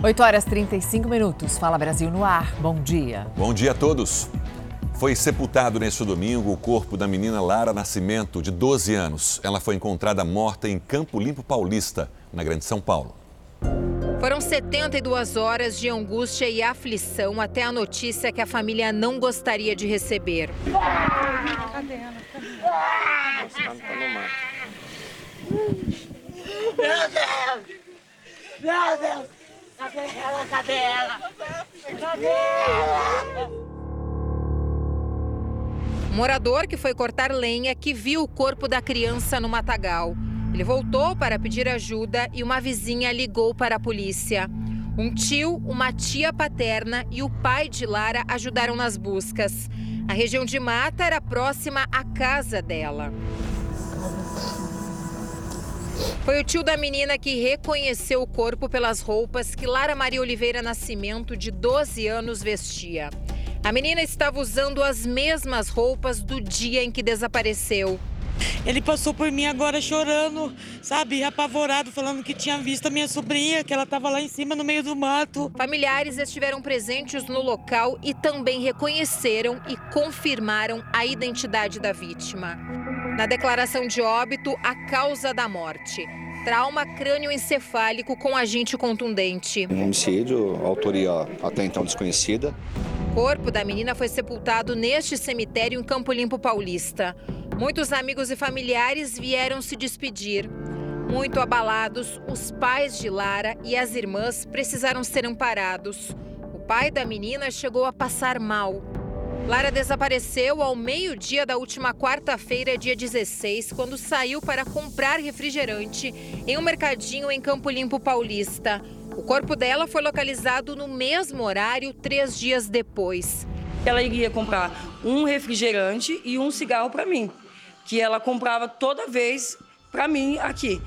8 horas 35 minutos. Fala Brasil no ar. Bom dia. Bom dia a todos. Foi sepultado neste domingo o corpo da menina Lara Nascimento, de 12 anos. Ela foi encontrada morta em Campo Limpo Paulista, na Grande São Paulo. Foram 72 horas de angústia e aflição até a notícia que a família não gostaria de receber. Cadê ela? Meu Deus! Meu Deus! Cadê ela? Cadê ela? Cadê ela? morador que foi cortar lenha que viu o corpo da criança no matagal. Ele voltou para pedir ajuda e uma vizinha ligou para a polícia. Um tio, uma tia paterna e o pai de Lara ajudaram nas buscas. A região de mata era próxima à casa dela. Foi o tio da menina que reconheceu o corpo pelas roupas que Lara Maria Oliveira Nascimento, de 12 anos, vestia. A menina estava usando as mesmas roupas do dia em que desapareceu. Ele passou por mim agora chorando, sabe, apavorado, falando que tinha visto a minha sobrinha, que ela estava lá em cima no meio do mato. Familiares estiveram presentes no local e também reconheceram e confirmaram a identidade da vítima. Na declaração de óbito, a causa da morte. Trauma crânioencefálico com agente contundente. Um homicídio, autoria até então desconhecida. O corpo da menina foi sepultado neste cemitério em Campo Limpo Paulista. Muitos amigos e familiares vieram se despedir. Muito abalados, os pais de Lara e as irmãs precisaram ser amparados. O pai da menina chegou a passar mal. Lara desapareceu ao meio-dia da última quarta-feira, dia 16, quando saiu para comprar refrigerante em um mercadinho em Campo Limpo Paulista. O corpo dela foi localizado no mesmo horário, três dias depois. Ela iria comprar um refrigerante e um cigarro para mim, que ela comprava toda vez para mim aqui.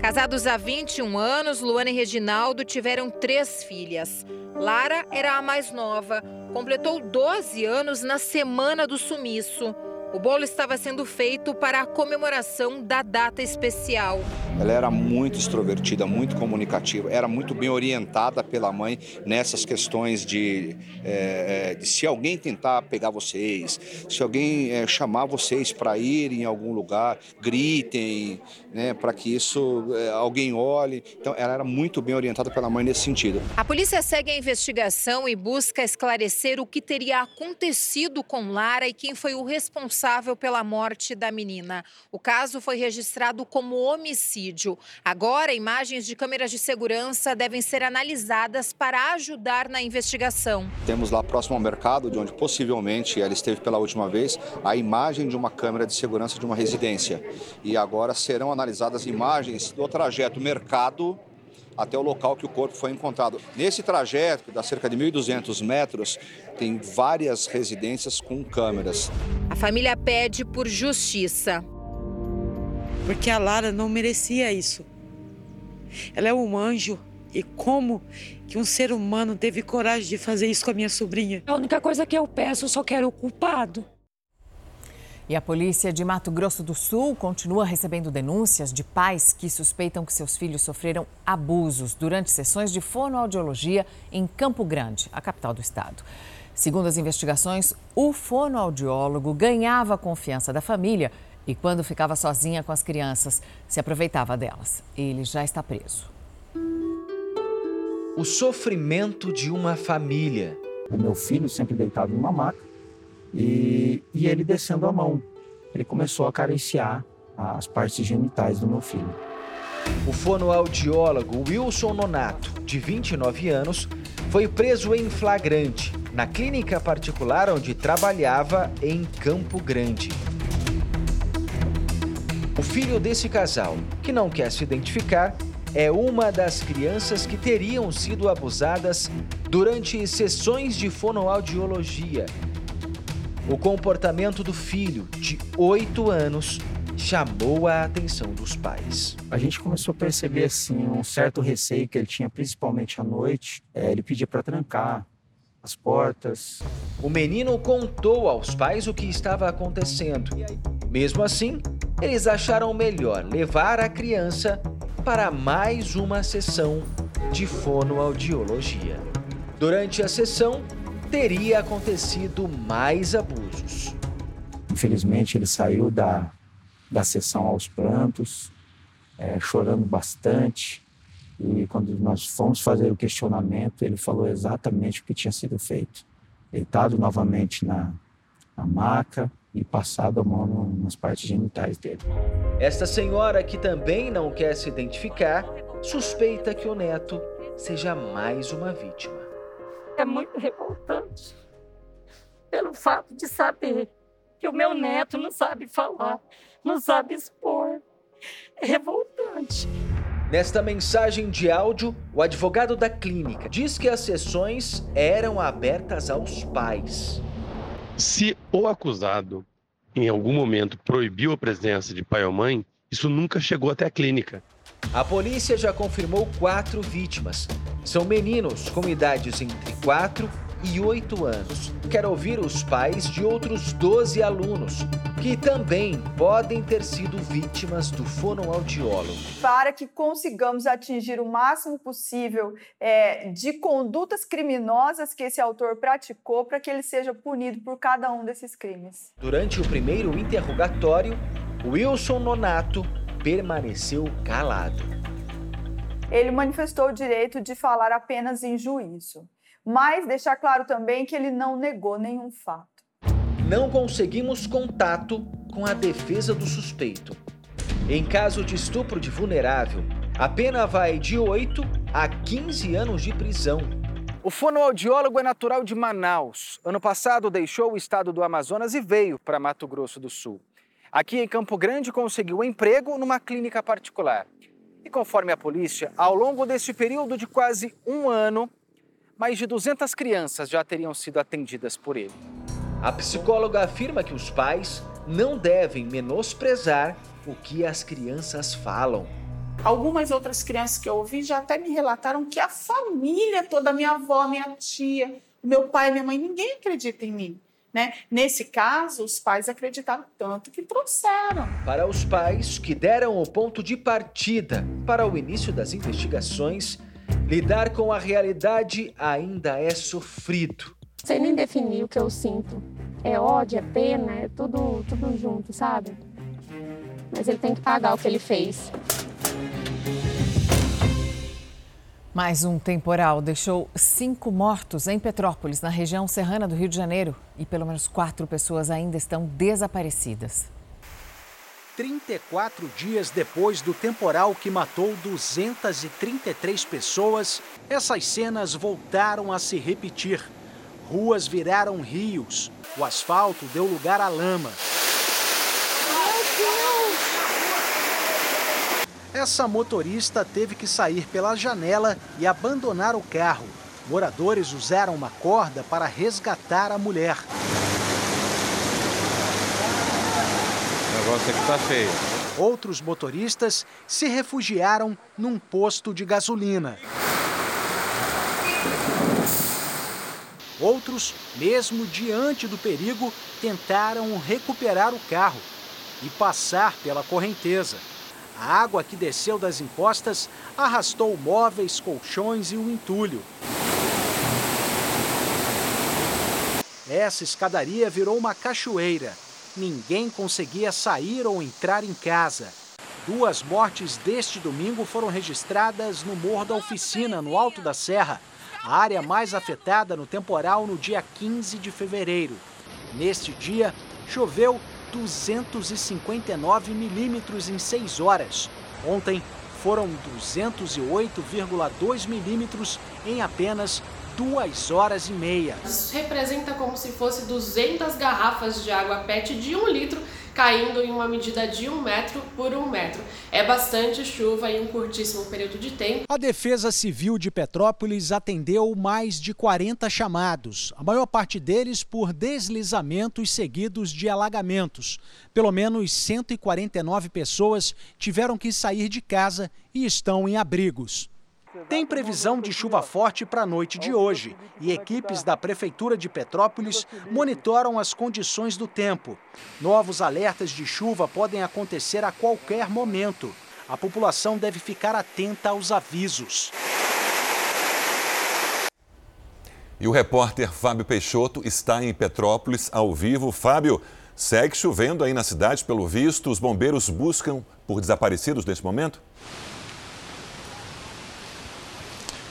Casados há 21 anos, Luana e Reginaldo tiveram três filhas. Lara era a mais nova, completou 12 anos na semana do sumiço. O bolo estava sendo feito para a comemoração da data especial. Ela era muito extrovertida, muito comunicativa, era muito bem orientada pela mãe nessas questões de, é, de se alguém tentar pegar vocês, se alguém é, chamar vocês para ir em algum lugar, gritem, né, para que isso é, alguém olhe. Então, ela era muito bem orientada pela mãe nesse sentido. A polícia segue a investigação e busca esclarecer o que teria acontecido com Lara e quem foi o responsável responsável pela morte da menina. O caso foi registrado como homicídio. Agora, imagens de câmeras de segurança devem ser analisadas para ajudar na investigação. Temos lá próximo ao mercado, de onde possivelmente ela esteve pela última vez, a imagem de uma câmera de segurança de uma residência. E agora serão analisadas imagens do trajeto mercado até o local que o corpo foi encontrado. Nesse trajeto, que dá cerca de 1.200 metros, tem várias residências com câmeras. A família pede por justiça. Porque a Lara não merecia isso. Ela é um anjo. E como que um ser humano teve coragem de fazer isso com a minha sobrinha? A única coisa que eu peço, eu só quero o culpado. E a polícia de Mato Grosso do Sul continua recebendo denúncias de pais que suspeitam que seus filhos sofreram abusos durante sessões de fonoaudiologia em Campo Grande, a capital do estado. Segundo as investigações, o fonoaudiólogo ganhava a confiança da família e, quando ficava sozinha com as crianças, se aproveitava delas. Ele já está preso. O sofrimento de uma família. O meu filho sempre deitado numa maca e, e ele descendo a mão, ele começou a acariciar as partes genitais do meu filho. O fonoaudiólogo Wilson Nonato, de 29 anos, foi preso em flagrante na clínica particular onde trabalhava em Campo Grande. O filho desse casal, que não quer se identificar, é uma das crianças que teriam sido abusadas durante sessões de fonoaudiologia o comportamento do filho, de 8 anos, chamou a atenção dos pais. A gente começou a perceber assim um certo receio que ele tinha, principalmente à noite. É, ele pedia para trancar as portas. O menino contou aos pais o que estava acontecendo. Mesmo assim, eles acharam melhor levar a criança para mais uma sessão de fonoaudiologia. Durante a sessão, teria acontecido mais abusos. Infelizmente, ele saiu da, da sessão aos prantos, é, chorando bastante. E quando nós fomos fazer o questionamento, ele falou exatamente o que tinha sido feito. Deitado novamente na, na maca e passado a mão nas partes genitais dele. Esta senhora, que também não quer se identificar, suspeita que o neto seja mais uma vítima. É muito revoltante pelo fato de saber que o meu neto não sabe falar, não sabe expor. É revoltante. Nesta mensagem de áudio, o advogado da clínica diz que as sessões eram abertas aos pais. Se o acusado, em algum momento, proibiu a presença de pai ou mãe, isso nunca chegou até a clínica. A polícia já confirmou quatro vítimas. São meninos com idades entre 4 e 8 anos. Quero ouvir os pais de outros 12 alunos que também podem ter sido vítimas do fonoaudiólogo. Para que consigamos atingir o máximo possível é, de condutas criminosas que esse autor praticou, para que ele seja punido por cada um desses crimes. Durante o primeiro interrogatório, Wilson Nonato permaneceu calado. Ele manifestou o direito de falar apenas em juízo mas deixar claro também que ele não negou nenhum fato. Não conseguimos contato com a defesa do suspeito. Em caso de estupro de vulnerável, a pena vai de 8 a 15 anos de prisão. O fonoaudiólogo é natural de Manaus. Ano passado deixou o estado do Amazonas e veio para Mato Grosso do Sul. Aqui em Campo Grande conseguiu emprego numa clínica particular. E conforme a polícia, ao longo deste período de quase um ano, mais de 200 crianças já teriam sido atendidas por ele. A psicóloga afirma que os pais não devem menosprezar o que as crianças falam. Algumas outras crianças que eu ouvi já até me relataram que a família toda, minha avó, minha tia, meu pai, minha mãe, ninguém acredita em mim. Né? Nesse caso, os pais acreditaram tanto que trouxeram. Para os pais que deram o ponto de partida para o início das investigações, Lidar com a realidade ainda é sofrido. Sem nem definir o que eu sinto. É ódio, é pena, é tudo, tudo junto, sabe? Mas ele tem que pagar o que ele fez. Mais um temporal deixou cinco mortos em Petrópolis, na região serrana do Rio de Janeiro, e pelo menos quatro pessoas ainda estão desaparecidas. 34 dias depois do temporal que matou 233 pessoas, essas cenas voltaram a se repetir. Ruas viraram rios, o asfalto deu lugar à lama. Essa motorista teve que sair pela janela e abandonar o carro. Moradores usaram uma corda para resgatar a mulher. negócio aqui tá feio. Outros motoristas se refugiaram num posto de gasolina. Outros, mesmo diante do perigo, tentaram recuperar o carro e passar pela correnteza. A água que desceu das encostas arrastou móveis, colchões e o entulho. Essa escadaria virou uma cachoeira ninguém conseguia sair ou entrar em casa. Duas mortes deste domingo foram registradas no Morro da Oficina, no Alto da Serra, a área mais afetada no temporal no dia 15 de fevereiro. Neste dia, choveu 259 milímetros em seis horas. Ontem, foram 208,2 milímetros em apenas duas horas e meia. Isso representa como se fosse 200 garrafas de água PET de um litro caindo em uma medida de um metro por um metro. É bastante chuva em um curtíssimo período de tempo. A Defesa Civil de Petrópolis atendeu mais de 40 chamados, a maior parte deles por deslizamentos seguidos de alagamentos. Pelo menos 149 pessoas tiveram que sair de casa e estão em abrigos. Tem previsão de chuva forte para a noite de hoje e equipes da Prefeitura de Petrópolis monitoram as condições do tempo. Novos alertas de chuva podem acontecer a qualquer momento. A população deve ficar atenta aos avisos. E o repórter Fábio Peixoto está em Petrópolis ao vivo. Fábio, segue chovendo aí na cidade, pelo visto. Os bombeiros buscam por desaparecidos nesse momento?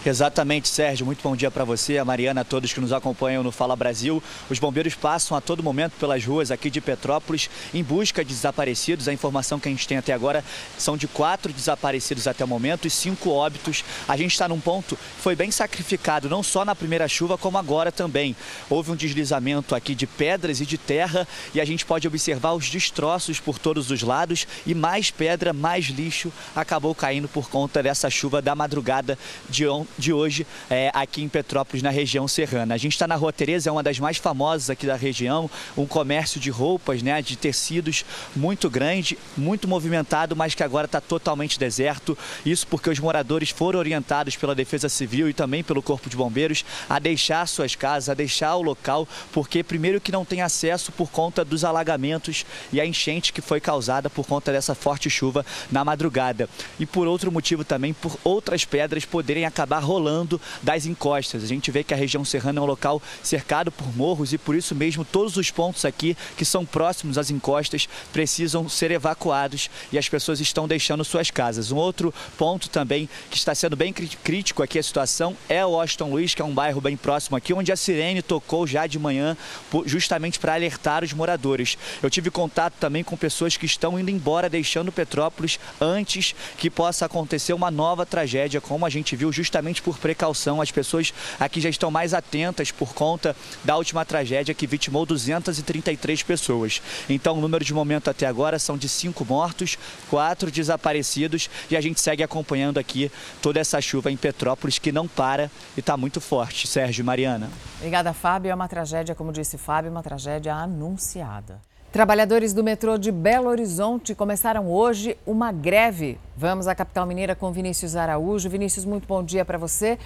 Exatamente, Sérgio. Muito bom dia para você, a Mariana, a todos que nos acompanham no Fala Brasil. Os bombeiros passam a todo momento pelas ruas aqui de Petrópolis em busca de desaparecidos. A informação que a gente tem até agora são de quatro desaparecidos até o momento e cinco óbitos. A gente está num ponto que foi bem sacrificado, não só na primeira chuva, como agora também. Houve um deslizamento aqui de pedras e de terra e a gente pode observar os destroços por todos os lados e mais pedra, mais lixo acabou caindo por conta dessa chuva da madrugada de ontem de hoje é, aqui em Petrópolis, na região serrana. A gente está na Rua Tereza, é uma das mais famosas aqui da região, um comércio de roupas, né, de tecidos muito grande, muito movimentado, mas que agora está totalmente deserto. Isso porque os moradores foram orientados pela Defesa Civil e também pelo Corpo de Bombeiros a deixar suas casas, a deixar o local, porque primeiro que não tem acesso por conta dos alagamentos e a enchente que foi causada por conta dessa forte chuva na madrugada. E por outro motivo também, por outras pedras poderem acabar rolando das encostas. A gente vê que a região serrana é um local cercado por morros e por isso mesmo todos os pontos aqui que são próximos às encostas precisam ser evacuados e as pessoas estão deixando suas casas. Um outro ponto também que está sendo bem crítico aqui a situação é o Washington Luiz, que é um bairro bem próximo aqui, onde a sirene tocou já de manhã justamente para alertar os moradores. Eu tive contato também com pessoas que estão indo embora, deixando Petrópolis antes que possa acontecer uma nova tragédia, como a gente viu justamente por precaução. As pessoas aqui já estão mais atentas por conta da última tragédia que vitimou 233 pessoas. Então, o número de momento até agora são de cinco mortos, quatro desaparecidos e a gente segue acompanhando aqui toda essa chuva em Petrópolis que não para e está muito forte. Sérgio Mariana. Obrigada, Fábio. É uma tragédia, como disse Fábio, uma tragédia anunciada. Trabalhadores do metrô de Belo Horizonte começaram hoje uma greve. Vamos à capital mineira com Vinícius Araújo. Vinícius, muito bom dia para você.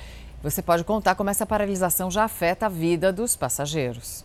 Você pode contar como essa paralisação já afeta a vida dos passageiros.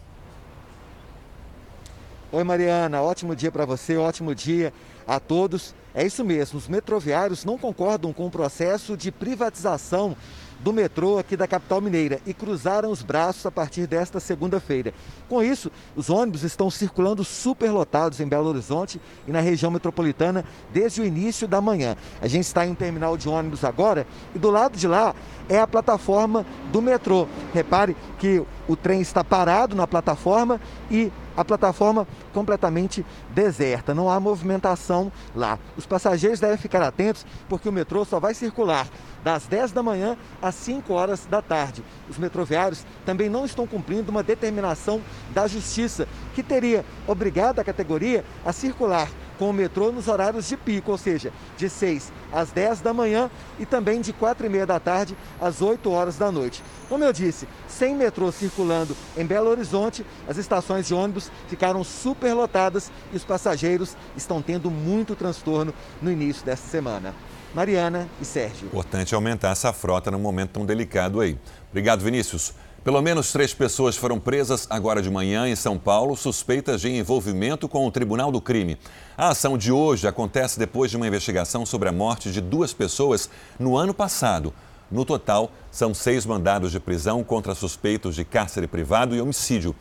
Oi, Mariana. Ótimo dia para você, ótimo dia a todos. É isso mesmo, os metroviários não concordam com o processo de privatização do metrô aqui da capital mineira e cruzaram os braços a partir desta segunda-feira. Com isso, os ônibus estão circulando superlotados em Belo Horizonte e na região metropolitana desde o início da manhã. A gente está em um terminal de ônibus agora e do lado de lá é a plataforma do metrô. Repare que o trem está parado na plataforma e a plataforma completamente deserta, não há movimentação lá. Os passageiros devem ficar atentos porque o metrô só vai circular das 10 da manhã às 5 horas da tarde. Os metroviários também não estão cumprindo uma determinação da Justiça, que teria obrigado a categoria a circular com o metrô nos horários de pico, ou seja, de 6 às 10 da manhã e também de 4 e meia da tarde às 8 horas da noite. Como eu disse, sem metrô circulando em Belo Horizonte, as estações de ônibus ficaram superlotadas e os passageiros estão tendo muito transtorno no início desta semana. Mariana e Sérgio. Importante aumentar essa frota num momento tão delicado aí. Obrigado, Vinícius. Pelo menos três pessoas foram presas agora de manhã em São Paulo, suspeitas de envolvimento com o Tribunal do Crime. A ação de hoje acontece depois de uma investigação sobre a morte de duas pessoas no ano passado. No total, são seis mandados de prisão contra suspeitos de cárcere privado e homicídio.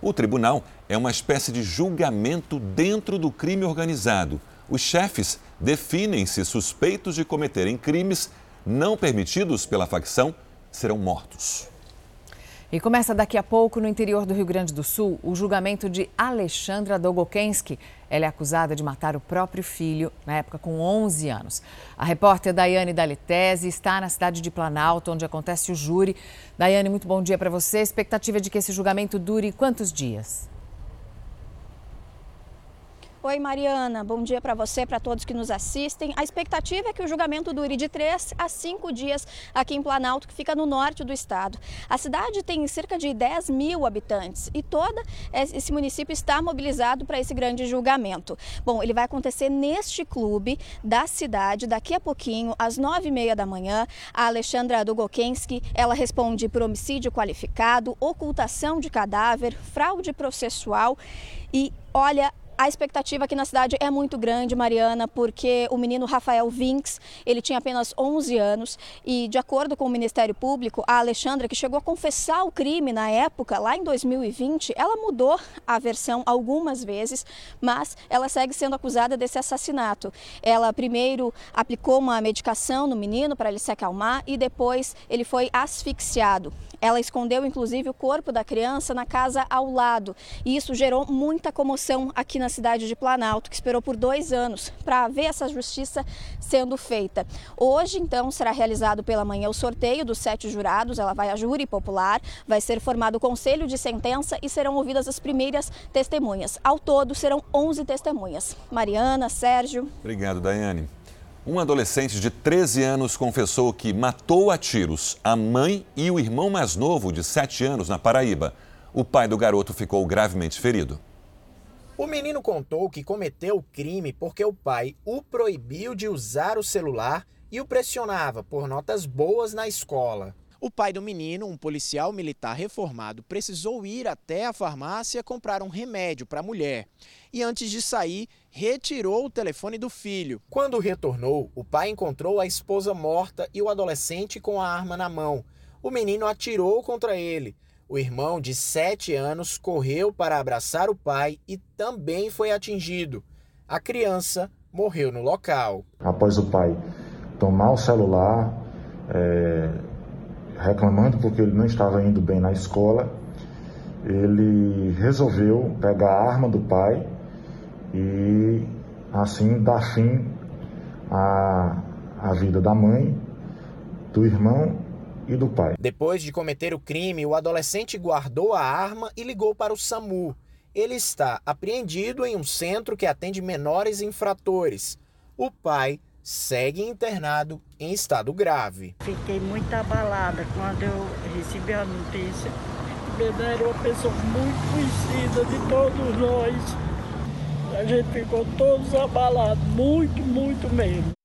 O tribunal é uma espécie de julgamento dentro do crime organizado. Os chefes definem-se suspeitos de cometerem crimes não permitidos pela facção serão mortos. E começa daqui a pouco, no interior do Rio Grande do Sul, o julgamento de Alexandra Dogokensky. Ela é acusada de matar o próprio filho, na época com 11 anos. A repórter Daiane Dalitese está na cidade de Planalto, onde acontece o júri. Daiane, muito bom dia para você. Expectativa de que esse julgamento dure quantos dias? Oi, Mariana. Bom dia para você, para todos que nos assistem. A expectativa é que o julgamento dure de três a cinco dias aqui em Planalto, que fica no norte do estado. A cidade tem cerca de 10 mil habitantes e todo esse município está mobilizado para esse grande julgamento. Bom, ele vai acontecer neste clube da cidade daqui a pouquinho, às nove e meia da manhã. A Alexandra Dugokensky, ela responde por homicídio qualificado, ocultação de cadáver, fraude processual e, olha, A expectativa aqui na cidade é muito grande, Mariana, porque o menino Rafael Vinks, ele tinha apenas 11 anos e, de acordo com o Ministério Público, a Alexandra, que chegou a confessar o crime na época, lá em 2020, ela mudou a versão algumas vezes, mas ela segue sendo acusada desse assassinato. Ela primeiro aplicou uma medicação no menino para ele se acalmar e depois ele foi asfixiado. Ela escondeu inclusive o corpo da criança na casa ao lado e isso gerou muita comoção aqui na cidade de Planalto, que esperou por dois anos para ver essa justiça sendo feita. Hoje, então, será realizado pela manhã o sorteio dos sete jurados. Ela vai a júri popular, vai ser formado o conselho de sentença e serão ouvidas as primeiras testemunhas. Ao todo, serão 11 testemunhas. Mariana, Sérgio. Obrigado, Daiane. Um adolescente de 13 anos confessou que matou a tiros a mãe e o irmão mais novo, de 7 anos, na Paraíba. O pai do garoto ficou gravemente ferido. O menino contou que cometeu o crime porque o pai o proibiu de usar o celular e o pressionava por notas boas na escola. O pai do menino, um policial militar reformado, precisou ir até a farmácia comprar um remédio para a mulher. E antes de sair, retirou o telefone do filho. Quando retornou, o pai encontrou a esposa morta e o adolescente com a arma na mão. O menino atirou contra ele. O irmão de 7 anos correu para abraçar o pai e também foi atingido. A criança morreu no local. Após o pai tomar o celular, é reclamando porque ele não estava indo bem na escola, ele resolveu pegar a arma do pai e assim dar fim à, à vida da mãe, do irmão e do pai. Depois de cometer o crime, o adolescente guardou a arma e ligou para o SAMU. Ele está apreendido em um centro que atende menores infratores. O pai segue internado em estado grave. Fiquei muito abalada quando eu recebi a notícia. Bené era uma pessoa muito conhecida de todos nós. A gente ficou todos abalados, muito, muito mesmo.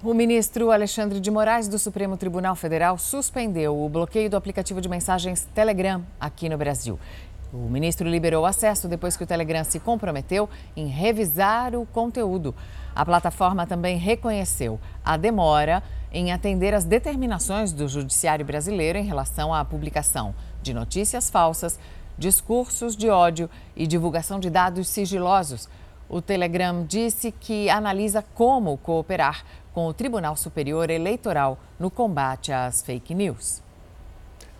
O ministro Alexandre de Moraes do Supremo Tribunal Federal suspendeu o bloqueio do aplicativo de mensagens Telegram aqui no Brasil. O ministro liberou acesso depois que o Telegram se comprometeu em revisar o conteúdo. A plataforma também reconheceu a demora em atender às determinações do Judiciário brasileiro em relação à publicação de notícias falsas, discursos de ódio e divulgação de dados sigilosos. O Telegram disse que analisa como cooperar com o Tribunal Superior Eleitoral no combate às fake news.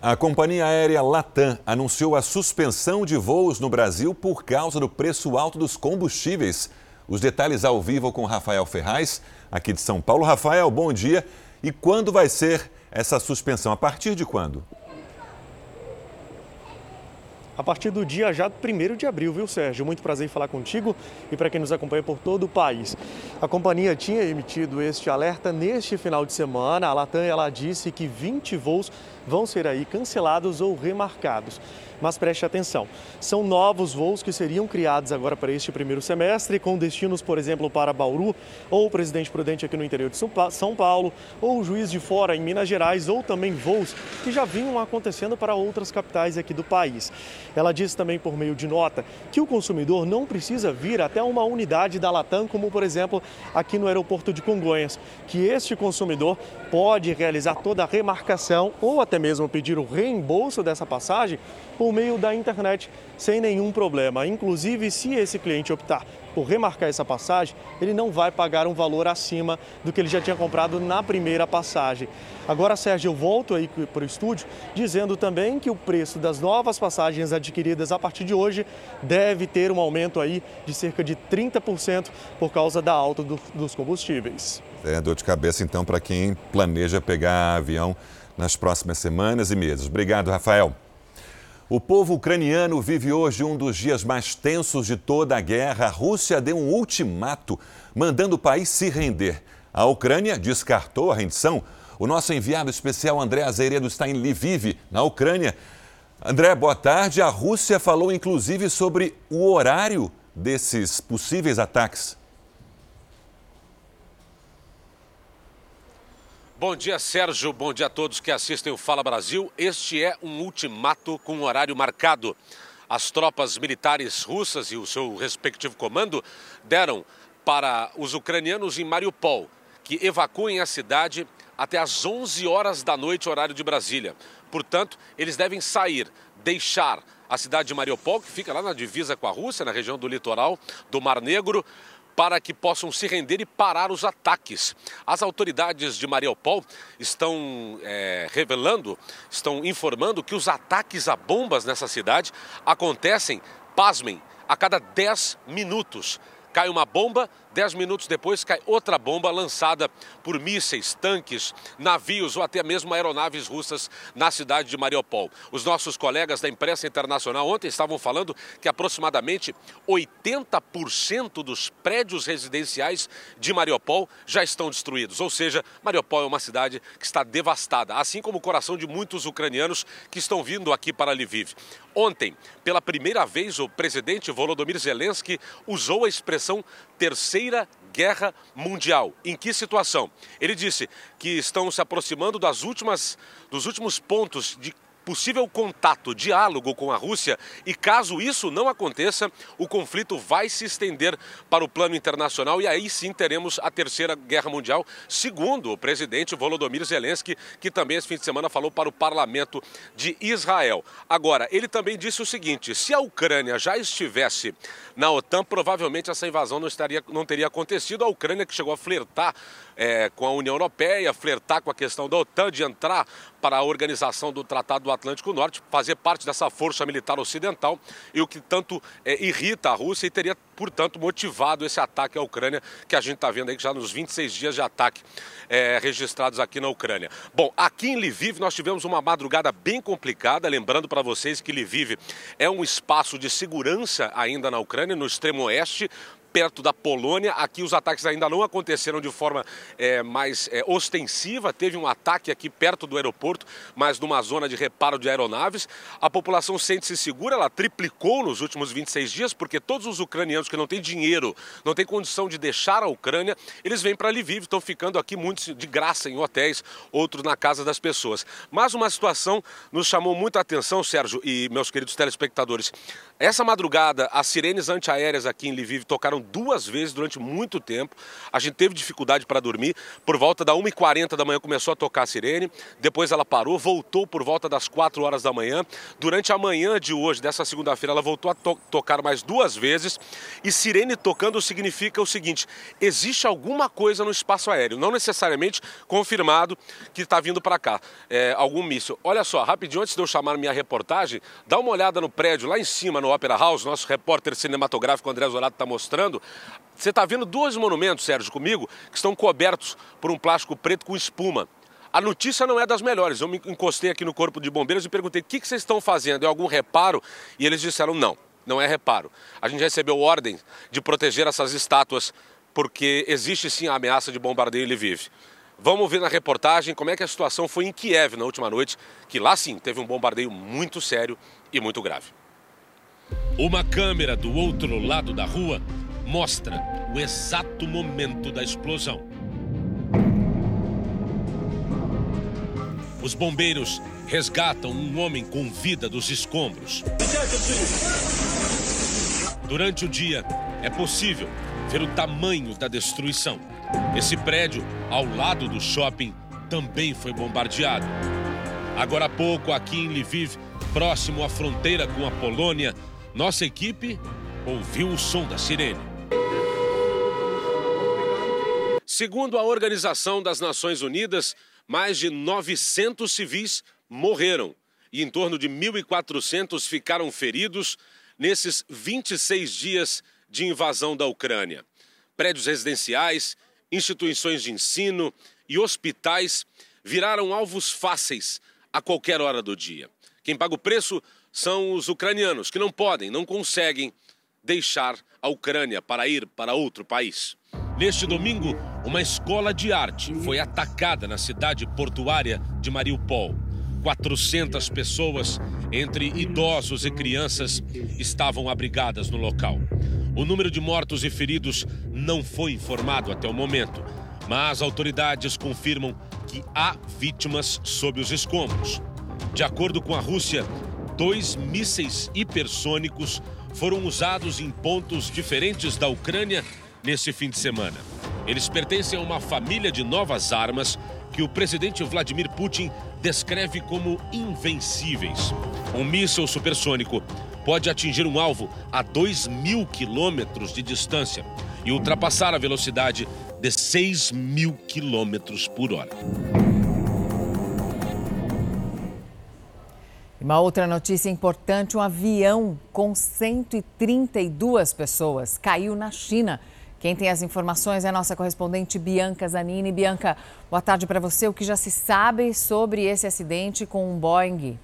A companhia aérea Latam anunciou a suspensão de voos no Brasil por causa do preço alto dos combustíveis. Os detalhes ao vivo com Rafael Ferraz, aqui de São Paulo. Rafael, bom dia. E quando vai ser essa suspensão? A partir de quando? A partir do dia já 1 de abril, viu, Sérgio? Muito prazer em falar contigo e para quem nos acompanha por todo o país. A companhia tinha emitido este alerta neste final de semana. A Latam ela disse que 20 voos vão ser aí cancelados ou remarcados. Mas preste atenção, são novos voos que seriam criados agora para este primeiro semestre, com destinos, por exemplo, para Bauru, ou Presidente Prudente aqui no interior de São Paulo, ou Juiz de Fora em Minas Gerais, ou também voos que já vinham acontecendo para outras capitais aqui do país. Ela disse também por meio de nota que o consumidor não precisa vir até uma unidade da Latam, como por exemplo aqui no aeroporto de Congonhas, que este consumidor pode realizar toda a remarcação ou até mesmo pedir o reembolso dessa passagem por meio da internet sem nenhum problema. Inclusive, se esse cliente optar por remarcar essa passagem, ele não vai pagar um valor acima do que ele já tinha comprado na primeira passagem. Agora, Sérgio, eu volto aí para o estúdio dizendo também que o preço das novas passagens adquiridas a partir de hoje deve ter um aumento aí de cerca de 30% por causa da alta do, dos combustíveis. É dor de cabeça então para quem planeja pegar avião nas próximas semanas e meses. Obrigado, Rafael. O povo ucraniano vive hoje um dos dias mais tensos de toda a guerra. A Rússia deu um ultimato, mandando o país se render. A Ucrânia descartou a rendição. O nosso enviado especial André Azeredo está em Lviv, na Ucrânia. André, boa tarde. A Rússia falou inclusive sobre o horário desses possíveis ataques. Bom dia, Sérgio. Bom dia a todos que assistem o Fala Brasil. Este é um ultimato com um horário marcado. As tropas militares russas e o seu respectivo comando deram para os ucranianos em Mariupol que evacuem a cidade até às 11 horas da noite, horário de Brasília. Portanto, eles devem sair, deixar a cidade de Mariupol, que fica lá na divisa com a Rússia, na região do litoral do Mar Negro, para que possam se render e parar os ataques. As autoridades de Mariupol estão é, revelando, estão informando que os ataques a bombas nessa cidade acontecem, pasmem, a cada 10 minutos. Cai uma bomba, Dez minutos depois cai outra bomba lançada por mísseis, tanques, navios ou até mesmo aeronaves russas na cidade de Mariupol. Os nossos colegas da imprensa internacional ontem estavam falando que aproximadamente 80% dos prédios residenciais de Mariupol já estão destruídos. Ou seja, Mariupol é uma cidade que está devastada, assim como o coração de muitos ucranianos que estão vindo aqui para Lviv. Ontem, pela primeira vez, o presidente Volodymyr Zelensky usou a expressão terceira guerra mundial. Em que situação? Ele disse que estão se aproximando das últimas, dos últimos pontos de possível contato, diálogo com a Rússia e caso isso não aconteça, o conflito vai se estender para o plano internacional e aí sim teremos a terceira guerra mundial, segundo o presidente Volodymyr Zelensky, que também esse fim de semana falou para o parlamento de Israel. Agora, ele também disse o seguinte: se a Ucrânia já estivesse na OTAN, provavelmente essa invasão não, estaria, não teria acontecido. A Ucrânia que chegou a flertar é, com a União Europeia, flertar com a questão da OTAN, de entrar para a organização do Tratado do Atlântico Norte, fazer parte dessa força militar ocidental e o que tanto é, irrita a Rússia e teria, portanto, motivado esse ataque à Ucrânia que a gente está vendo aí já nos 26 dias de ataque é, registrados aqui na Ucrânia. Bom, aqui em Lviv nós tivemos uma madrugada bem complicada, lembrando para vocês que Lviv é um espaço de segurança ainda na Ucrânia, no extremo oeste, perto da Polônia. Aqui os ataques ainda não aconteceram de forma é, mais é, ostensiva. Teve um ataque aqui perto do aeroporto, mas numa zona de reparo de aeronaves. A população sente-se segura, ela triplicou nos últimos 26 dias, porque todos os ucranianos que não têm dinheiro, não têm condição de deixar a Ucrânia, eles vêm para Lviv, estão ficando aqui muitos de graça em hotéis, outros na casa das pessoas. Mas uma situação nos chamou muita atenção, Sérgio e meus queridos telespectadores. Essa madrugada, as sirenes antiaéreas aqui em Lviv tocaram duas vezes durante muito tempo. A gente teve dificuldade para dormir. Por volta da 1h40 da manhã começou a tocar a sirene, depois ela parou, voltou por volta das 4 horas da manhã. Durante a manhã de hoje, dessa segunda-feira, ela voltou a to tocar mais duas vezes. E sirene tocando significa o seguinte: existe alguma coisa no espaço aéreo, não necessariamente confirmado que está vindo para cá, é, algum míssil. Olha só, rapidinho, antes de eu chamar minha reportagem, dá uma olhada no prédio lá em cima, no no Opera House, nosso repórter cinematográfico André Zorato está mostrando. Você está vendo dois monumentos, Sérgio, comigo, que estão cobertos por um plástico preto com espuma. A notícia não é das melhores. Eu me encostei aqui no Corpo de Bombeiros e perguntei o que, que vocês estão fazendo, é algum reparo? E eles disseram não, não é reparo. A gente recebeu ordem de proteger essas estátuas porque existe sim a ameaça de bombardeio em Lviv. Vamos ver na reportagem como é que a situação foi em Kiev na última noite, que lá sim teve um bombardeio muito sério e muito grave. Uma câmera do outro lado da rua mostra o exato momento da explosão. Os bombeiros resgatam um homem com vida dos escombros. Durante o dia, é possível ver o tamanho da destruição. Esse prédio, ao lado do shopping, também foi bombardeado. Agora há pouco, aqui em Lviv, próximo à fronteira com a Polônia, nossa equipe ouviu o som da sirene. Segundo a Organização das Nações Unidas, mais de 900 civis morreram e em torno de 1.400 ficaram feridos nesses 26 dias de invasão da Ucrânia. Prédios residenciais, instituições de ensino e hospitais viraram alvos fáceis a qualquer hora do dia. Quem paga o preço são os ucranianos que não podem, não conseguem deixar a Ucrânia para ir para outro país. Neste domingo, uma escola de arte foi atacada na cidade portuária de Mariupol. 400 pessoas, entre idosos e crianças, estavam abrigadas no local. O número de mortos e feridos não foi informado até o momento, mas autoridades confirmam que há vítimas sob os escombros. De acordo com a Rússia, dois mísseis hipersônicos foram usados em pontos diferentes da Ucrânia nesse fim de semana. Eles pertencem a uma família de novas armas que o presidente Vladimir Putin descreve como invencíveis. Um míssil supersônico pode atingir um alvo a 2 mil quilômetros de distância e ultrapassar a velocidade de 6 mil quilômetros por hora. Uma outra notícia importante: um avião com 132 pessoas caiu na China. Quem tem as informações é a nossa correspondente Bianca Zanini. Bianca, boa tarde para você. O que já se sabe sobre esse acidente com um Boeing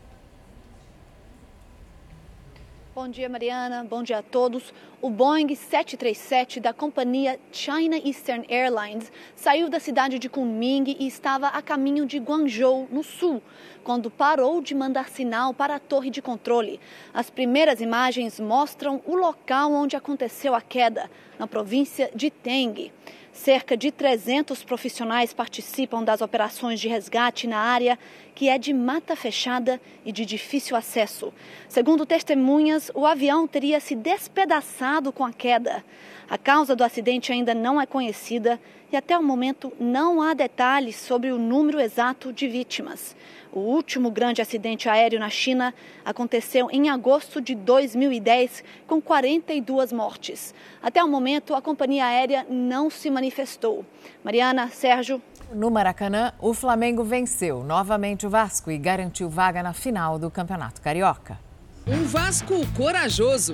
Bom dia, Mariana. Bom dia a todos. O Boeing 737 da companhia China Eastern Airlines saiu da cidade de Kunming e estava a caminho de Guangzhou, no sul, quando parou de mandar sinal para a torre de controle. As primeiras imagens mostram o local onde aconteceu a queda, na província de Teng. Cerca de 300 profissionais participam das operações de resgate na área, que é de mata fechada e de difícil acesso. Segundo testemunhas, o avião teria se despedaçado com a queda. A causa do acidente ainda não é conhecida e até o momento não há detalhes sobre o número exato de vítimas. O último grande acidente aéreo na China aconteceu em agosto de 2010, com 42 mortes. Até o momento, a companhia aérea não se manifestou. Mariana, Sérgio. No Maracanã, o Flamengo venceu novamente o Vasco e garantiu vaga na final do Campeonato Carioca. Um Vasco corajoso.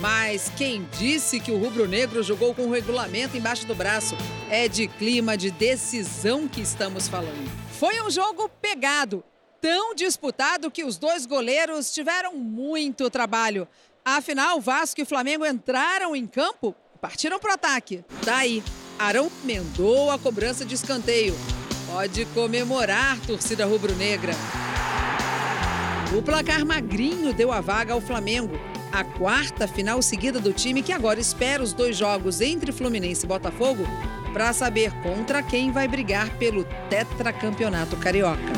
Mas quem disse que o rubro-negro jogou com o regulamento embaixo do braço? É de clima de decisão que estamos falando. Foi um jogo pegado, tão disputado que os dois goleiros tiveram muito trabalho. Afinal, Vasco e Flamengo entraram em campo e partiram para o ataque. Daí, Arão mendou a cobrança de escanteio. Pode comemorar, torcida rubro-negra. O placar magrinho deu a vaga ao Flamengo. A quarta final seguida do time que agora espera os dois jogos entre Fluminense e Botafogo para saber contra quem vai brigar pelo tetracampeonato carioca.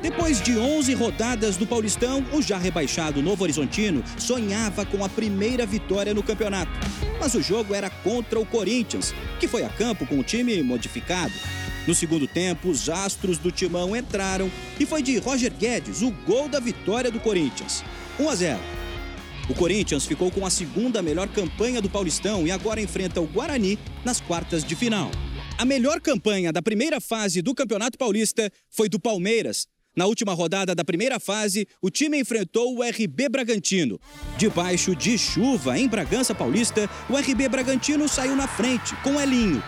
Depois de 11 rodadas do Paulistão, o já rebaixado Novo Horizontino sonhava com a primeira vitória no campeonato. Mas o jogo era contra o Corinthians, que foi a campo com o time modificado. No segundo tempo, os astros do timão entraram e foi de Roger Guedes o gol da vitória do Corinthians. 1 a 0. O Corinthians ficou com a segunda melhor campanha do Paulistão e agora enfrenta o Guarani nas quartas de final. A melhor campanha da primeira fase do Campeonato Paulista foi do Palmeiras. Na última rodada da primeira fase, o time enfrentou o RB Bragantino. Debaixo de chuva em Bragança Paulista, o RB Bragantino saiu na frente com Elinho.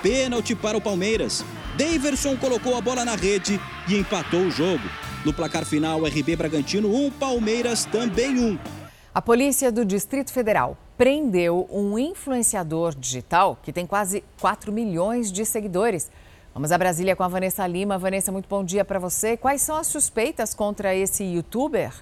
Pênalti para o Palmeiras. Daverson colocou a bola na rede e empatou o jogo. No placar final, RB Bragantino 1, Palmeiras também 1. A polícia do Distrito Federal prendeu um influenciador digital que tem quase 4 milhões de seguidores. Vamos a Brasília com a Vanessa Lima. Vanessa, muito bom dia para você. Quais são as suspeitas contra esse youtuber?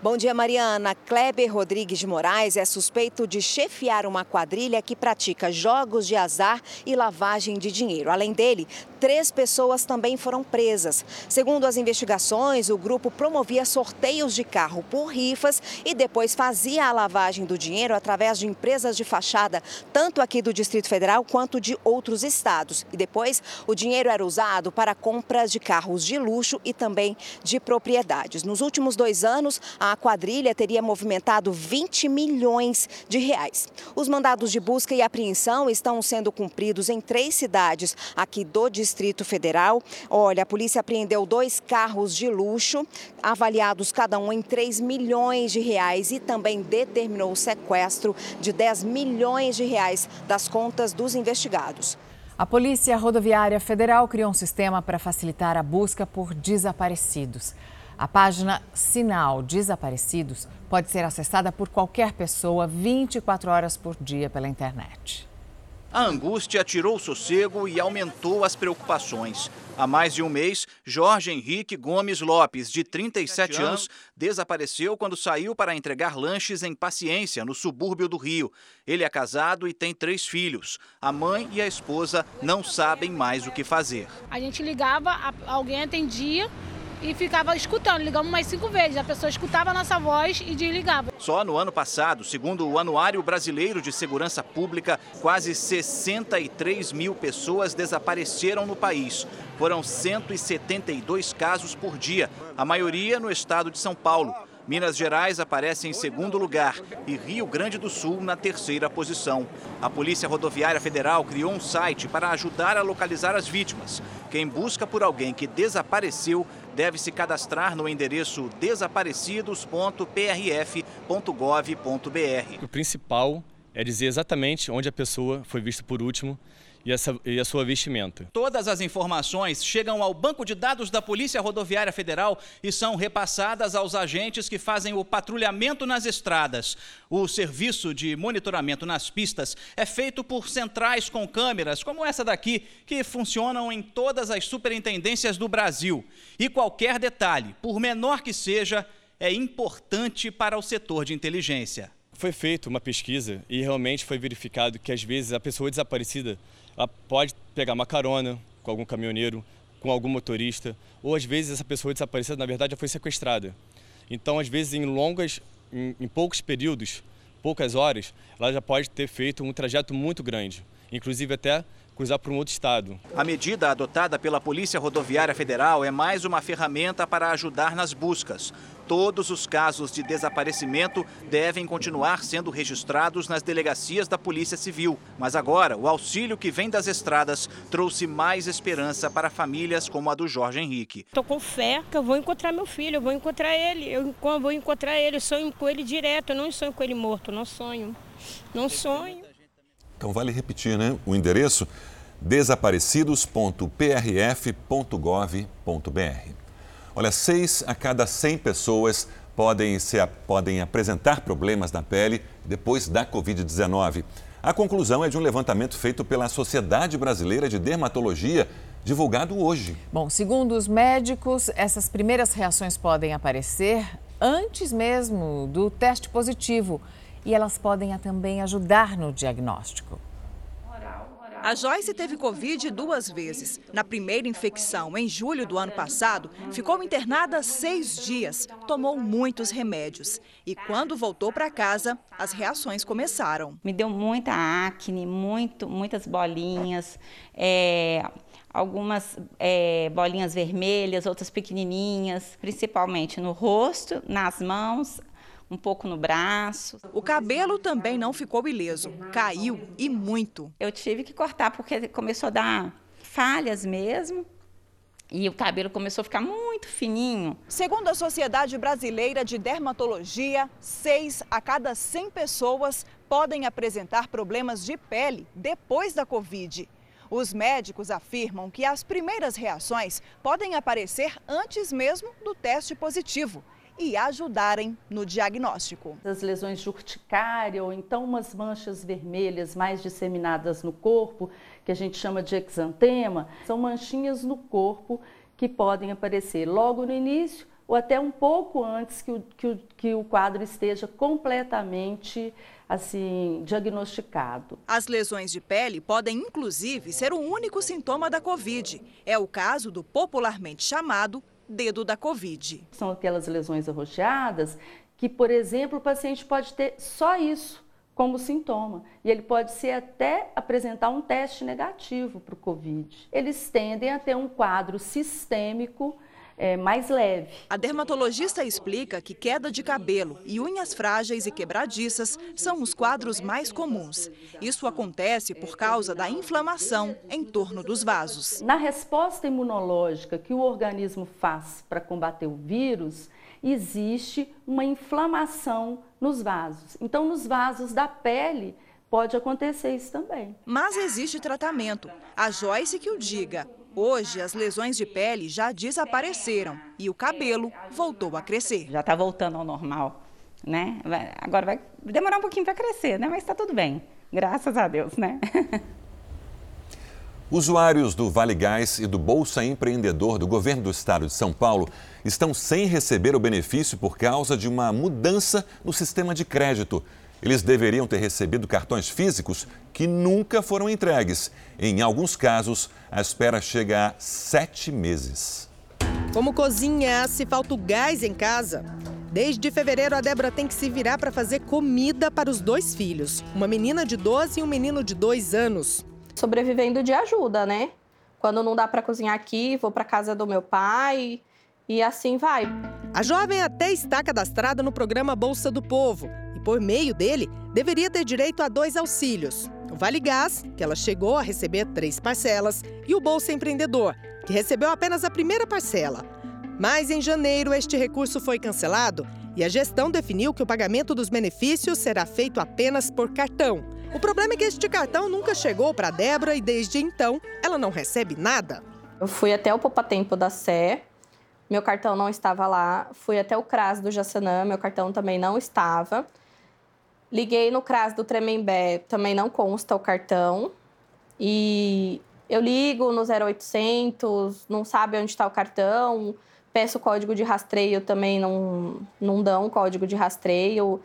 Bom dia, Mariana. Kleber Rodrigues de Moraes é suspeito de chefiar uma quadrilha que pratica jogos de azar e lavagem de dinheiro. Além dele, três pessoas também foram presas. Segundo as investigações, o grupo promovia sorteios de carro por rifas e depois fazia a lavagem do dinheiro através de empresas de fachada, tanto aqui do Distrito Federal quanto de outros estados. E depois, o dinheiro era usado para compras de carros de luxo e também de propriedades. Nos últimos dois anos, a quadrilha teria movimentado 20 milhões de reais. Os mandados de busca e apreensão estão sendo cumpridos em três cidades aqui do Distrito Federal. Olha, a polícia apreendeu dois carros de luxo, avaliados cada um em 3 milhões de reais e também determinou o sequestro de 10 milhões de reais das contas dos investigados. A Polícia Rodoviária Federal criou um sistema para facilitar a busca por desaparecidos. A página Sinal Desaparecidos pode ser acessada por qualquer pessoa 24 horas por dia pela internet. A angústia tirou o sossego e aumentou as preocupações. Há mais de um mês, Jorge Henrique Gomes Lopes, de 37 anos, desapareceu quando saiu para entregar lanches em Paciência, no subúrbio do Rio. Ele é casado e tem três filhos. A mãe e a esposa não sabem mais o que fazer. A gente ligava, alguém atendia e ficava escutando. Ligamos mais cinco vezes. A pessoa escutava a nossa voz e desligava. Só no ano passado, segundo o Anuário Brasileiro de Segurança Pública, quase 63 mil pessoas desapareceram no país. Foram 172 casos por dia, a maioria no estado de São Paulo. Minas Gerais aparece em segundo lugar e Rio Grande do Sul na terceira posição. A Polícia Rodoviária Federal criou um site para ajudar a localizar as vítimas. Quem busca por alguém que desapareceu deve se cadastrar no endereço desaparecidos.prf.gov.br. O principal é dizer exatamente onde a pessoa foi vista por último e, essa, e a sua vestimenta. Todas as informações chegam ao banco de dados da Polícia Rodoviária Federal e são repassadas aos agentes que fazem o patrulhamento nas estradas. O serviço de monitoramento nas pistas é feito por centrais com câmeras, como essa daqui, que funcionam em todas as superintendências do Brasil. E qualquer detalhe, por menor que seja, é importante para o setor de inteligência. Foi feita uma pesquisa e realmente foi verificado que às vezes a pessoa desaparecida ela pode pegar uma carona com algum caminhoneiro, com algum motorista, ou às vezes essa pessoa desaparecida, na verdade, já foi sequestrada. Então, às vezes, em longas, em, em poucos períodos, poucas horas, ela já pode ter feito um trajeto muito grande, inclusive até cruzar para um outro estado. A medida adotada pela Polícia Rodoviária Federal é mais uma ferramenta para ajudar nas buscas. Todos os casos de desaparecimento devem continuar sendo registrados nas delegacias da Polícia Civil. Mas agora, o auxílio que vem das estradas trouxe mais esperança para famílias como a do Jorge Henrique. Estou com fé que eu vou encontrar meu filho, eu vou encontrar ele, eu vou encontrar ele, eu sonho com ele direto, eu não sonho com ele morto, não sonho. Não sonho. Então vale repetir, né? O endereço desaparecidos.prf.gov.br. Olha, seis a cada 100 pessoas podem, se, podem apresentar problemas na pele depois da Covid-19. A conclusão é de um levantamento feito pela Sociedade Brasileira de Dermatologia, divulgado hoje. Bom, segundo os médicos, essas primeiras reações podem aparecer antes mesmo do teste positivo e elas podem também ajudar no diagnóstico. A Joyce teve Covid duas vezes. Na primeira infecção, em julho do ano passado, ficou internada seis dias, tomou muitos remédios. E quando voltou para casa, as reações começaram. Me deu muita acne, muito, muitas bolinhas, é, algumas é, bolinhas vermelhas, outras pequenininhas, principalmente no rosto, nas mãos, um pouco no braço. O cabelo também não ficou ileso, caiu e muito. Eu tive que cortar porque começou a dar falhas mesmo. E o cabelo começou a ficar muito fininho. Segundo a Sociedade Brasileira de Dermatologia, seis a cada 100 pessoas podem apresentar problemas de pele depois da Covid. Os médicos afirmam que as primeiras reações podem aparecer antes mesmo do teste positivo e ajudarem no diagnóstico. As lesões de urticária ou então umas manchas vermelhas mais disseminadas no corpo, que a gente chama de exantema, são manchinhas no corpo que podem aparecer logo no início ou até um pouco antes que o, que o, que o quadro esteja completamente assim diagnosticado. As lesões de pele podem inclusive ser o único sintoma da Covid. É o caso do popularmente chamado dedo da Covid. São aquelas lesões arroxeadas que, por exemplo, o paciente pode ter só isso como sintoma. E ele pode ser até apresentar um teste negativo para o Covid. Eles tendem a ter um quadro sistêmico é, mais leve. A dermatologista explica que queda de cabelo e unhas frágeis e quebradiças são os quadros mais comuns. Isso acontece por causa da inflamação em torno dos vasos. Na resposta imunológica que o organismo faz para combater o vírus, existe uma inflamação nos vasos. Então, nos vasos da pele, pode acontecer isso também. Mas existe tratamento. A Joyce que o diga. Hoje, as lesões de pele já desapareceram e o cabelo voltou a crescer. Já está voltando ao normal, né? Agora vai demorar um pouquinho para crescer, né? Mas está tudo bem. Graças a Deus, né? Usuários do Vale Gás e do Bolsa Empreendedor do governo do estado de São Paulo estão sem receber o benefício por causa de uma mudança no sistema de crédito. Eles deveriam ter recebido cartões físicos que nunca foram entregues. Em alguns casos, a espera chega a sete meses. Como cozinhar se falta o gás em casa? Desde fevereiro, a Débora tem que se virar para fazer comida para os dois filhos, uma menina de 12 e um menino de 2 anos sobrevivendo de ajuda, né? Quando não dá para cozinhar aqui, vou para casa do meu pai e assim vai. A jovem até está cadastrada no programa Bolsa do Povo e por meio dele deveria ter direito a dois auxílios: o Vale Gás, que ela chegou a receber três parcelas, e o Bolsa Empreendedor, que recebeu apenas a primeira parcela. Mas em janeiro este recurso foi cancelado e a gestão definiu que o pagamento dos benefícios será feito apenas por cartão. O problema é que este cartão nunca chegou para Débora e desde então ela não recebe nada. Eu fui até o Poupa Tempo da Sé, meu cartão não estava lá. Fui até o CRAS do Jaçanã, meu cartão também não estava. Liguei no CRAS do Tremembé, também não consta o cartão. E eu ligo no 0800, não sabe onde está o cartão. Peço código de rastreio, também não, não dão código de rastreio.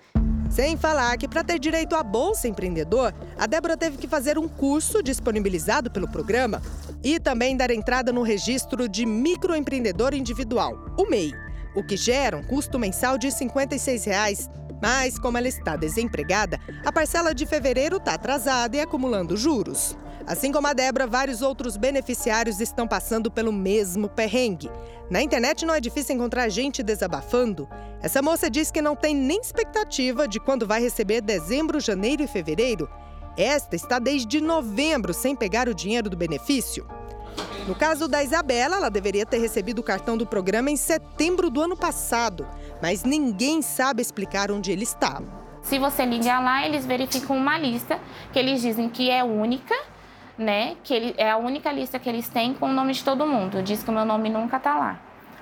Sem falar que, para ter direito à Bolsa Empreendedor, a Débora teve que fazer um curso disponibilizado pelo programa e também dar entrada no registro de microempreendedor individual, o MEI, o que gera um custo mensal de 56 reais. Mas, como ela está desempregada, a parcela de fevereiro está atrasada e acumulando juros. Assim como a Débora, vários outros beneficiários estão passando pelo mesmo perrengue. Na internet não é difícil encontrar gente desabafando. Essa moça diz que não tem nem expectativa de quando vai receber dezembro, janeiro e fevereiro. Esta está desde novembro sem pegar o dinheiro do benefício. No caso da Isabela, ela deveria ter recebido o cartão do programa em setembro do ano passado, mas ninguém sabe explicar onde ele está. Se você ligar lá, eles verificam uma lista que eles dizem que é única né? Que ele, é a única lista que eles têm com o nome de todo mundo. Diz que o meu nome nunca tá lá.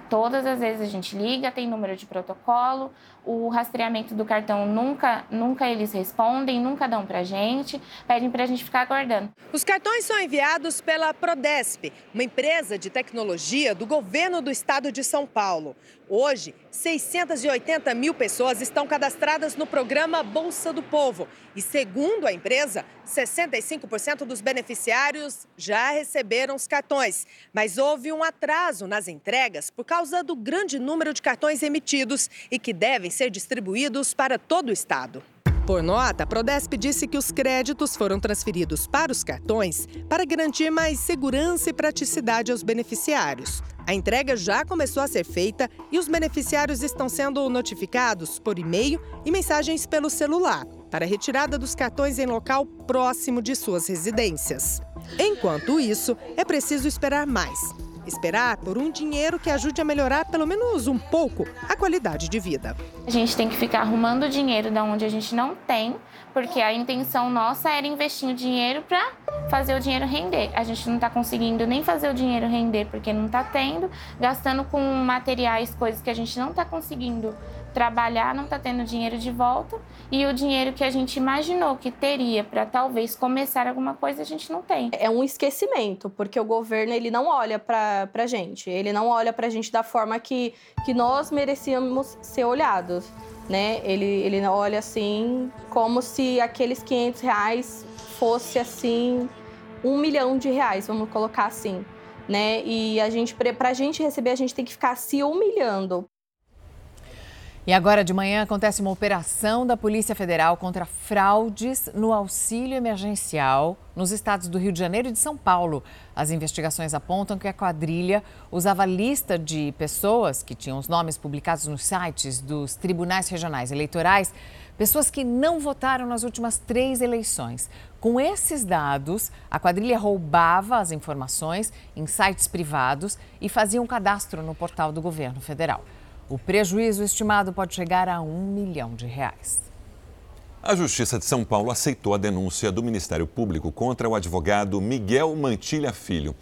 Todas as vezes a gente liga, tem número de protocolo, o rastreamento do cartão nunca, nunca eles respondem, nunca dão pra gente, pedem pra gente ficar aguardando. Os cartões são enviados pela Prodesp, uma empresa de tecnologia do governo do estado de São Paulo. Hoje, 680 mil pessoas estão cadastradas no programa Bolsa do Povo. E, segundo a empresa, 65% dos beneficiários já receberam os cartões. Mas houve um atraso nas entregas por causa do grande número de cartões emitidos e que devem ser distribuídos para todo o estado. Por nota, a Prodesp disse que os créditos foram transferidos para os cartões para garantir mais segurança e praticidade aos beneficiários. A entrega já começou a ser feita e os beneficiários estão sendo notificados por e-mail e mensagens pelo celular para retirada dos cartões em local próximo de suas residências. Enquanto isso, é preciso esperar mais esperar por um dinheiro que ajude a melhorar pelo menos um pouco a qualidade de vida. A gente tem que ficar arrumando dinheiro da onde a gente não tem, porque a intenção nossa era investir o dinheiro para fazer o dinheiro render. A gente não está conseguindo nem fazer o dinheiro render porque não está tendo, gastando com materiais, coisas que a gente não está conseguindo trabalhar, não está tendo dinheiro de volta e o dinheiro que a gente imaginou que teria para talvez começar alguma coisa a gente não tem. É um esquecimento, porque o governo ele não olha para a gente, ele não olha para a gente da forma que, que nós merecíamos ser olhados. Né? Ele, ele olha assim como se aqueles 500 reais fosse assim um milhão de reais, vamos colocar assim. Né? E a gente, para a gente receber, a gente tem que ficar se humilhando. E agora de manhã acontece uma operação da Polícia Federal contra fraudes no auxílio emergencial nos estados do Rio de Janeiro e de São Paulo. As investigações apontam que a quadrilha usava lista de pessoas que tinham os nomes publicados nos sites dos tribunais regionais eleitorais, pessoas que não votaram nas últimas três eleições. Com esses dados, a quadrilha roubava as informações em sites privados e fazia um cadastro no portal do governo federal. O prejuízo estimado pode chegar a um milhão de reais. A Justiça de São Paulo aceitou a denúncia do Ministério Público contra o advogado Miguel Mantilha Filho.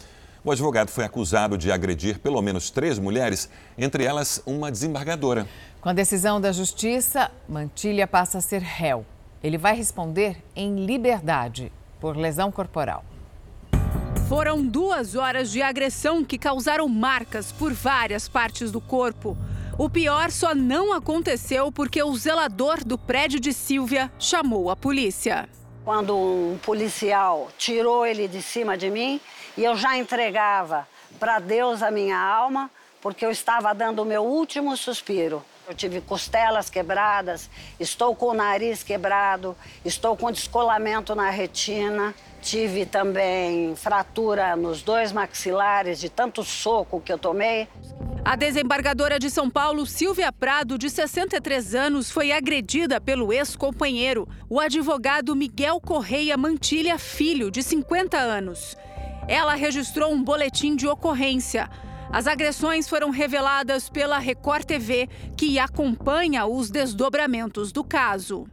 O advogado foi acusado de agredir pelo menos três mulheres, entre elas uma desembargadora. Com a decisão da Justiça, Mantilha passa a ser réu. Ele vai responder em liberdade por lesão corporal. Foram duas horas de agressão que causaram marcas por várias partes do corpo. O pior só não aconteceu porque o zelador do prédio de Silvia chamou a polícia. Quando um policial tirou ele de cima de mim e eu já entregava para Deus a minha alma, porque eu estava dando o meu último suspiro. Eu tive costelas quebradas, estou com o nariz quebrado, estou com descolamento na retina. Tive também fratura nos dois maxilares de tanto soco que eu tomei. A desembargadora de São Paulo, Silvia Prado, de 63 anos, foi agredida pelo ex-companheiro, o advogado Miguel Correia Mantilha Filho, de 50 anos. Ela registrou um boletim de ocorrência. As agressões foram reveladas pela Record TV, que acompanha os desdobramentos do caso.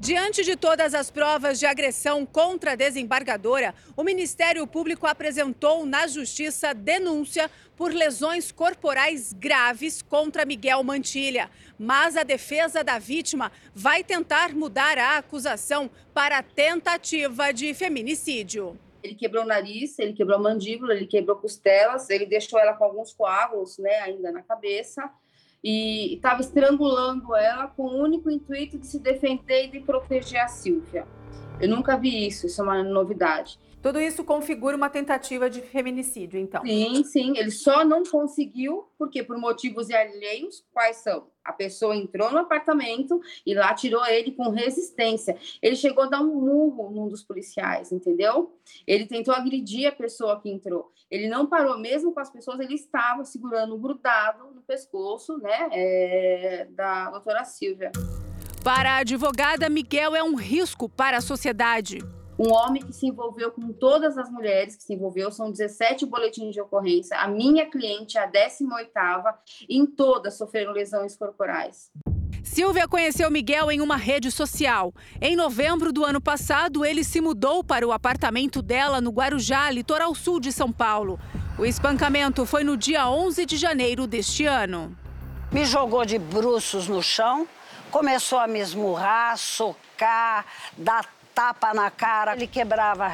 Diante de todas as provas de agressão contra a desembargadora, o Ministério Público apresentou na Justiça denúncia por lesões corporais graves contra Miguel Mantilha. Mas a defesa da vítima vai tentar mudar a acusação para tentativa de feminicídio. Ele quebrou o nariz, ele quebrou a mandíbula, ele quebrou costelas, ele deixou ela com alguns coágulos né, ainda na cabeça e estava estrangulando ela com o único intuito de se defender e de proteger a Silvia. Eu nunca vi isso, isso é uma novidade. Tudo isso configura uma tentativa de feminicídio, então? Sim, sim. Ele só não conseguiu, porque por motivos alheios, quais são? A pessoa entrou no apartamento e lá tirou ele com resistência. Ele chegou a dar um murro num dos policiais, entendeu? Ele tentou agredir a pessoa que entrou. Ele não parou, mesmo com as pessoas, ele estava segurando grudado no pescoço, né, é, da doutora Silvia. Para a advogada, Miguel é um risco para a sociedade um homem que se envolveu com todas as mulheres que se envolveu, são 17 boletins de ocorrência. A minha cliente, a 18ª, em todas sofreram lesões corporais. Silvia conheceu Miguel em uma rede social. Em novembro do ano passado, ele se mudou para o apartamento dela no Guarujá, litoral sul de São Paulo. O espancamento foi no dia 11 de janeiro deste ano. Me jogou de bruços no chão, começou a me esmurrar, socar, dar tapa na cara. Ele quebrava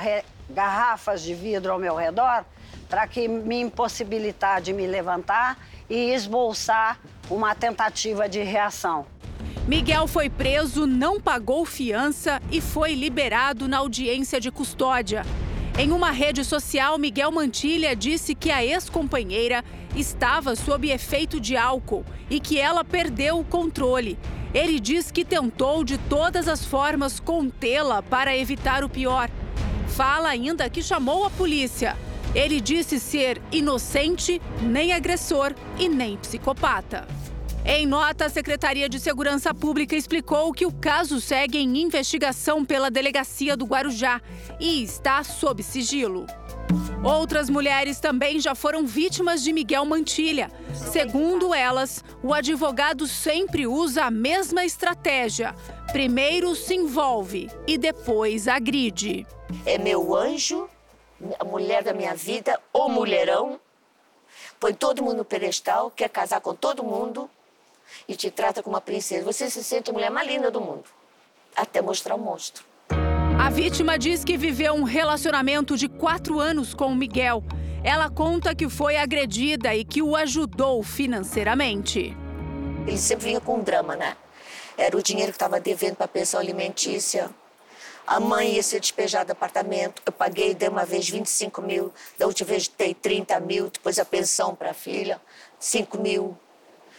garrafas de vidro ao meu redor para que me impossibilitar de me levantar e esboçar uma tentativa de reação. Miguel foi preso, não pagou fiança e foi liberado na audiência de custódia. Em uma rede social, Miguel Mantilha disse que a ex-companheira estava sob efeito de álcool e que ela perdeu o controle ele diz que tentou de todas as formas contê-la para evitar o pior. Fala ainda que chamou a polícia. Ele disse ser inocente, nem agressor e nem psicopata. Em nota, a Secretaria de Segurança Pública explicou que o caso segue em investigação pela Delegacia do Guarujá e está sob sigilo. Outras mulheres também já foram vítimas de Miguel Mantilha. Segundo elas, o advogado sempre usa a mesma estratégia. Primeiro se envolve e depois agride. É meu anjo, a mulher da minha vida, o mulherão. Põe todo mundo no pedestal, quer casar com todo mundo e te trata como uma princesa. Você se sente a mulher mais linda do mundo, até mostrar o monstro. A vítima diz que viveu um relacionamento de quatro anos com o Miguel. Ela conta que foi agredida e que o ajudou financeiramente. Ele sempre vinha com drama, né? Era o dinheiro que estava devendo para a pensão alimentícia. A mãe ia ser despejada do apartamento. Eu paguei de uma vez 25 mil, da última vez dei 30 mil, depois a pensão para a filha, 5 mil.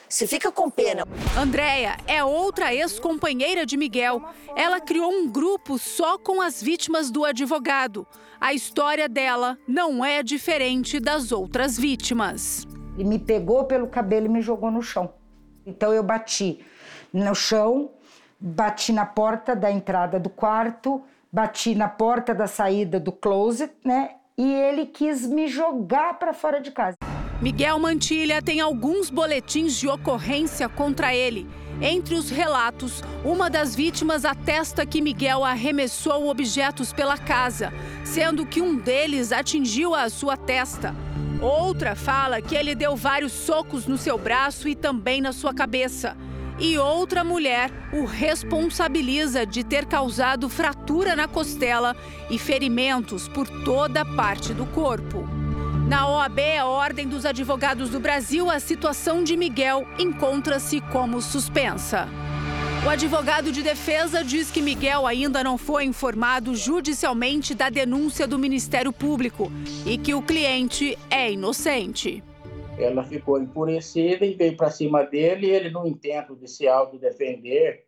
Você fica com pena. Andréia é outra ex-companheira de Miguel. Ela criou um grupo só com as vítimas do advogado. A história dela não é diferente das outras vítimas. Ele me pegou pelo cabelo e me jogou no chão. Então eu bati no chão, bati na porta da entrada do quarto, bati na porta da saída do closet, né? E ele quis me jogar para fora de casa. Miguel Mantilha tem alguns boletins de ocorrência contra ele. Entre os relatos, uma das vítimas atesta que Miguel arremessou objetos pela casa, sendo que um deles atingiu a sua testa. Outra fala que ele deu vários socos no seu braço e também na sua cabeça. e outra mulher o responsabiliza de ter causado fratura na costela e ferimentos por toda parte do corpo. Na OAB, a Ordem dos Advogados do Brasil, a situação de Miguel encontra-se como suspensa. O advogado de defesa diz que Miguel ainda não foi informado judicialmente da denúncia do Ministério Público e que o cliente é inocente. Ela ficou enfurecida e veio para cima dele. E ele, no intento de se autodefender,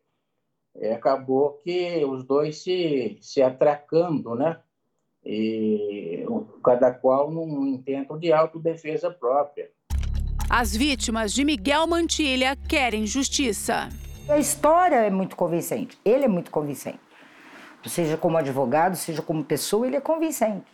é, acabou que os dois se, se atracando, né? E cada qual num intento de autodefesa própria. As vítimas de Miguel Mantilha querem justiça. A história é muito convincente, ele é muito convincente. Seja como advogado, seja como pessoa, ele é convincente.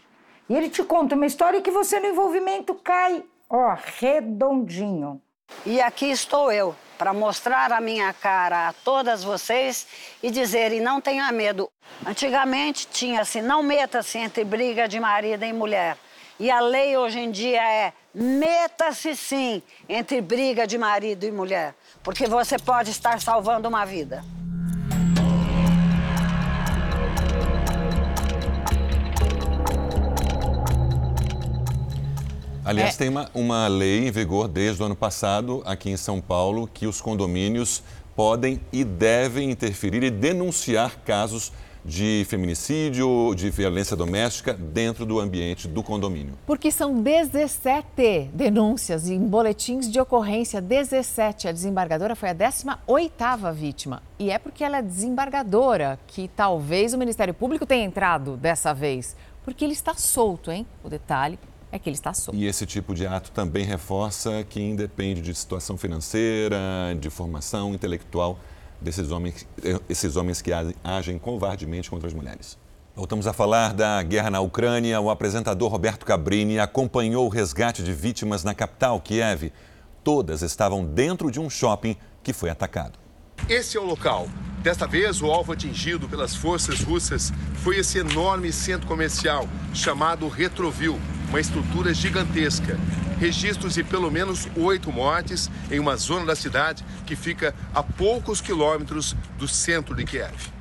E ele te conta uma história que você no envolvimento cai, ó, redondinho. E aqui estou eu, para mostrar a minha cara a todas vocês e dizerem não tenha medo. Antigamente tinha-se não meta-se entre briga de marido e mulher. E a lei hoje em dia é meta-se sim entre briga de marido e mulher, porque você pode estar salvando uma vida. Aliás, É. tem uma, uma lei em vigor desde o ano passado aqui em São Paulo que os condomínios podem e devem interferir e denunciar casos de feminicídio, de violência doméstica dentro do ambiente do condomínio. Porque são 17 denúncias em boletins de ocorrência, 17. A desembargadora foi a 18ª vítima. E é porque ela é desembargadora que talvez o Ministério Público tenha entrado dessa vez. Porque ele está solto, hein? O detalhe é que ele está solto. E esse tipo de ato também reforça que independe de situação financeira, de formação intelectual desses homens, esses homens que agem covardemente contra as mulheres. Voltamos a falar da guerra na Ucrânia. O apresentador Roberto Cabrini acompanhou o resgate de vítimas na capital, Kiev. Todas estavam dentro de um shopping que foi atacado. Esse é o local. Desta vez, o alvo atingido pelas forças russas foi esse enorme centro comercial chamado Retrovil, uma estrutura gigantesca. Registros de pelo menos oito mortes em uma zona da cidade que fica a poucos quilômetros do centro de Kiev.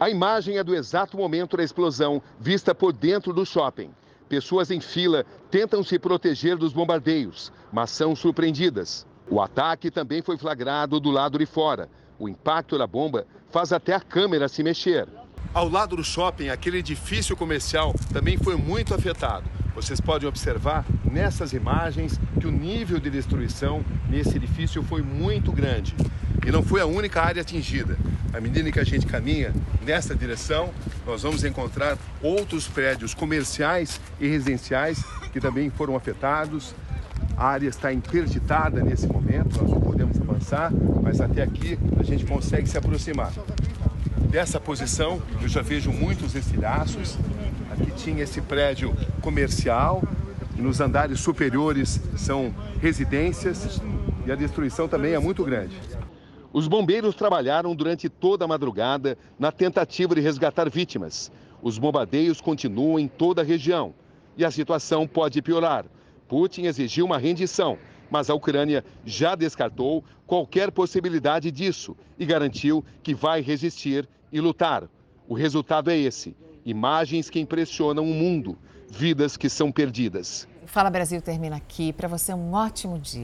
A imagem é do exato momento da explosão, vista por dentro do shopping. Pessoas em fila tentam se proteger dos bombardeios, mas são surpreendidas. O ataque também foi flagrado do lado de fora. O impacto da bomba faz até a câmera se mexer. Ao lado do shopping, aquele edifício comercial também foi muito afetado. Vocês podem observar nessas imagens que o nível de destruição nesse edifício foi muito grande. E não foi a única área atingida. À medida que a gente caminha nessa direção, nós vamos encontrar outros prédios comerciais e residenciais que também foram afetados. A área está interditada nesse momento, nós não podemos avançar, mas até aqui a gente consegue se aproximar. Dessa posição, eu já vejo muitos estilhaços. Aqui tinha esse prédio comercial, e nos andares superiores são residências e a destruição também é muito grande. Os bombeiros trabalharam durante toda a madrugada na tentativa de resgatar vítimas. Os bombardeios continuam em toda a região e a situação pode piorar. Putin exigiu uma rendição, mas a Ucrânia já descartou qualquer possibilidade disso e garantiu que vai resistir e lutar. O resultado é esse: imagens que impressionam o mundo, vidas que são perdidas. Fala Brasil termina aqui. Para você, um ótimo dia.